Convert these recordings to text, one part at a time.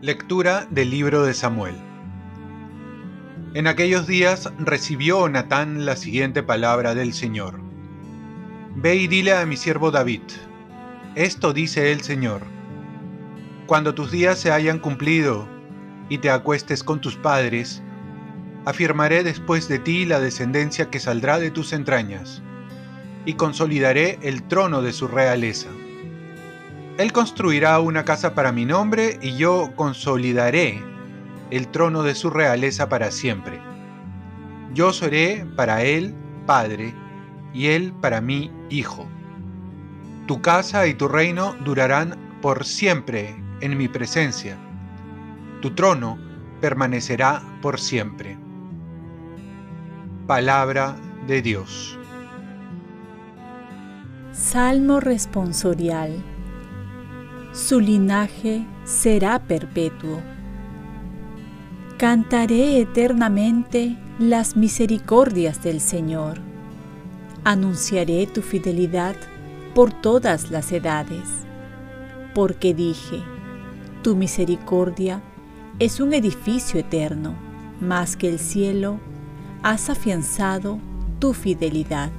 Lectura del libro de Samuel. En aquellos días recibió Natán la siguiente palabra del Señor. Ve y dile a mi siervo David, esto dice el Señor, cuando tus días se hayan cumplido y te acuestes con tus padres, afirmaré después de ti la descendencia que saldrá de tus entrañas, y consolidaré el trono de su realeza él construirá una casa para mi nombre y yo consolidaré el trono de su realeza para siempre. Yo seré para él padre y él para mí hijo. Tu casa y tu reino durarán por siempre en mi presencia. Tu trono permanecerá por siempre. Palabra de Dios. Salmo responsorial su linaje será perpetuo. Cantaré eternamente las misericordias del Señor. Anunciaré tu fidelidad por todas las edades, porque dije, tu misericordia es un edificio eterno, más que el cielo, has afianzado tu fidelidad.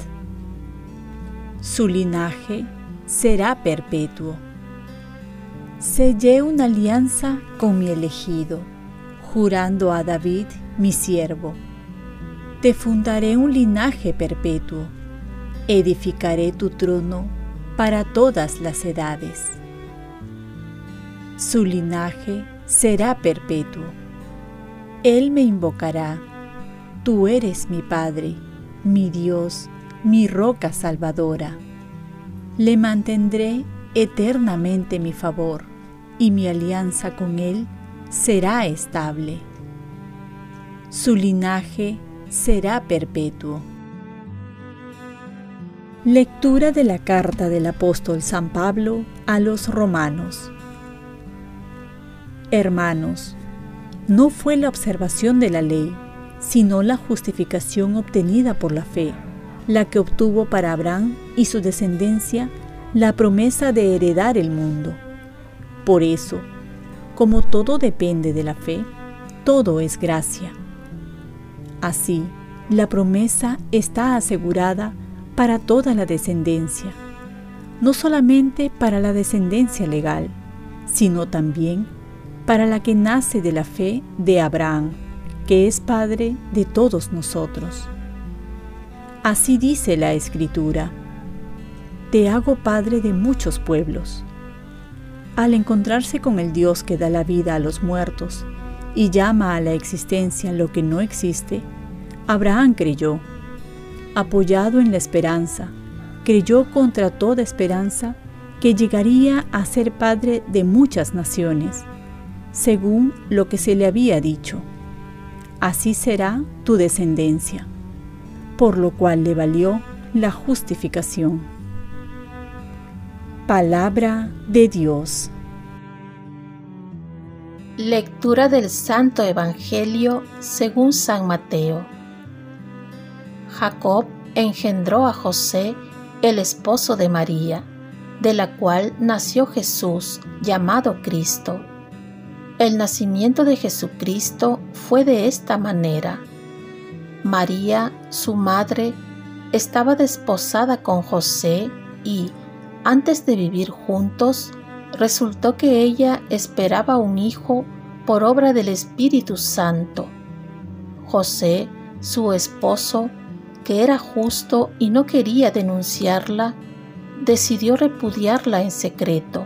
Su linaje será perpetuo sellé una alianza con mi elegido, jurando a David, mi siervo. Te fundaré un linaje perpetuo, edificaré tu trono para todas las edades. Su linaje será perpetuo. Él me invocará, tú eres mi Padre, mi Dios, mi roca salvadora. Le mantendré eternamente mi favor y mi alianza con Él será estable. Su linaje será perpetuo. Lectura de la carta del apóstol San Pablo a los romanos. Hermanos, no fue la observación de la ley, sino la justificación obtenida por la fe, la que obtuvo para Abraham y su descendencia la promesa de heredar el mundo. Por eso, como todo depende de la fe, todo es gracia. Así, la promesa está asegurada para toda la descendencia, no solamente para la descendencia legal, sino también para la que nace de la fe de Abraham, que es Padre de todos nosotros. Así dice la Escritura, Te hago Padre de muchos pueblos al encontrarse con el Dios que da la vida a los muertos y llama a la existencia lo que no existe, Abraham creyó. Apoyado en la esperanza, creyó contra toda esperanza que llegaría a ser padre de muchas naciones, según lo que se le había dicho. Así será tu descendencia, por lo cual le valió la justificación. Palabra de Dios. Lectura del Santo Evangelio según San Mateo. Jacob engendró a José, el esposo de María, de la cual nació Jesús, llamado Cristo. El nacimiento de Jesucristo fue de esta manera. María, su madre, estaba desposada con José y, antes de vivir juntos, resultó que ella esperaba un hijo por obra del Espíritu Santo. José, su esposo, que era justo y no quería denunciarla, decidió repudiarla en secreto.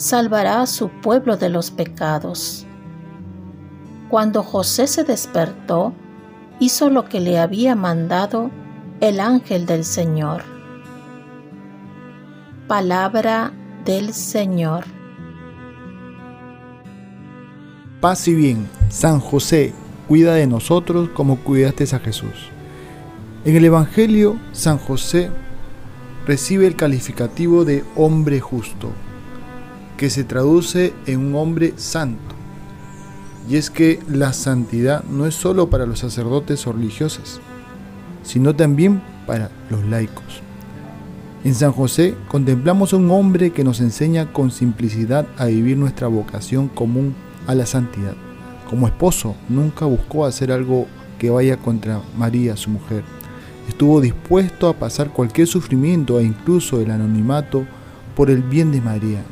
salvará a su pueblo de los pecados. Cuando José se despertó, hizo lo que le había mandado el ángel del Señor. Palabra del Señor. Paz y bien, San José, cuida de nosotros como cuidaste a Jesús. En el Evangelio, San José recibe el calificativo de hombre justo, que se traduce en un hombre santo. Y es que la santidad no es solo para los sacerdotes o religiosas, sino también para los laicos. En San José contemplamos a un hombre que nos enseña con simplicidad a vivir nuestra vocación común a la santidad. Como esposo, nunca buscó hacer algo que vaya contra María, su mujer. Estuvo dispuesto a pasar cualquier sufrimiento e incluso el anonimato por el bien de María.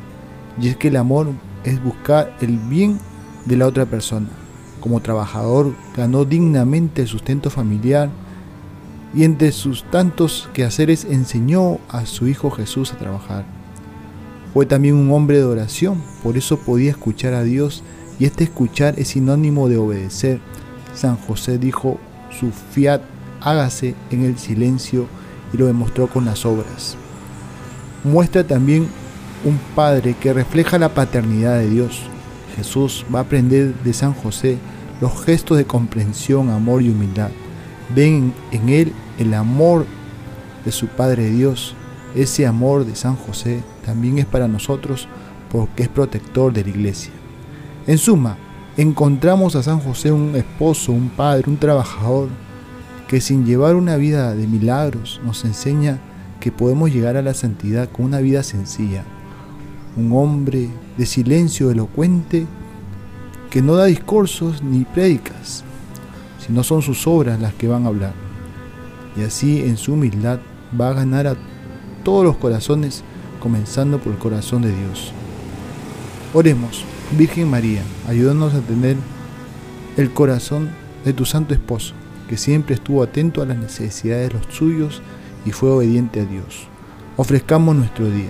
Y es que el amor es buscar el bien de la otra persona. Como trabajador ganó dignamente el sustento familiar y entre sus tantos quehaceres enseñó a su hijo Jesús a trabajar. Fue también un hombre de oración, por eso podía escuchar a Dios y este escuchar es sinónimo de obedecer. San José dijo, su fiat hágase en el silencio y lo demostró con las obras. Muestra también un padre que refleja la paternidad de Dios. Jesús va a aprender de San José los gestos de comprensión, amor y humildad. Ven en él el amor de su Padre Dios. Ese amor de San José también es para nosotros porque es protector de la iglesia. En suma, encontramos a San José un esposo, un padre, un trabajador, que sin llevar una vida de milagros nos enseña que podemos llegar a la santidad con una vida sencilla. Un hombre de silencio elocuente que no da discursos ni prédicas, sino son sus obras las que van a hablar. Y así en su humildad va a ganar a todos los corazones, comenzando por el corazón de Dios. Oremos. Virgen María, ayúdanos a tener el corazón de tu santo esposo, que siempre estuvo atento a las necesidades de los suyos y fue obediente a Dios. Ofrezcamos nuestro día.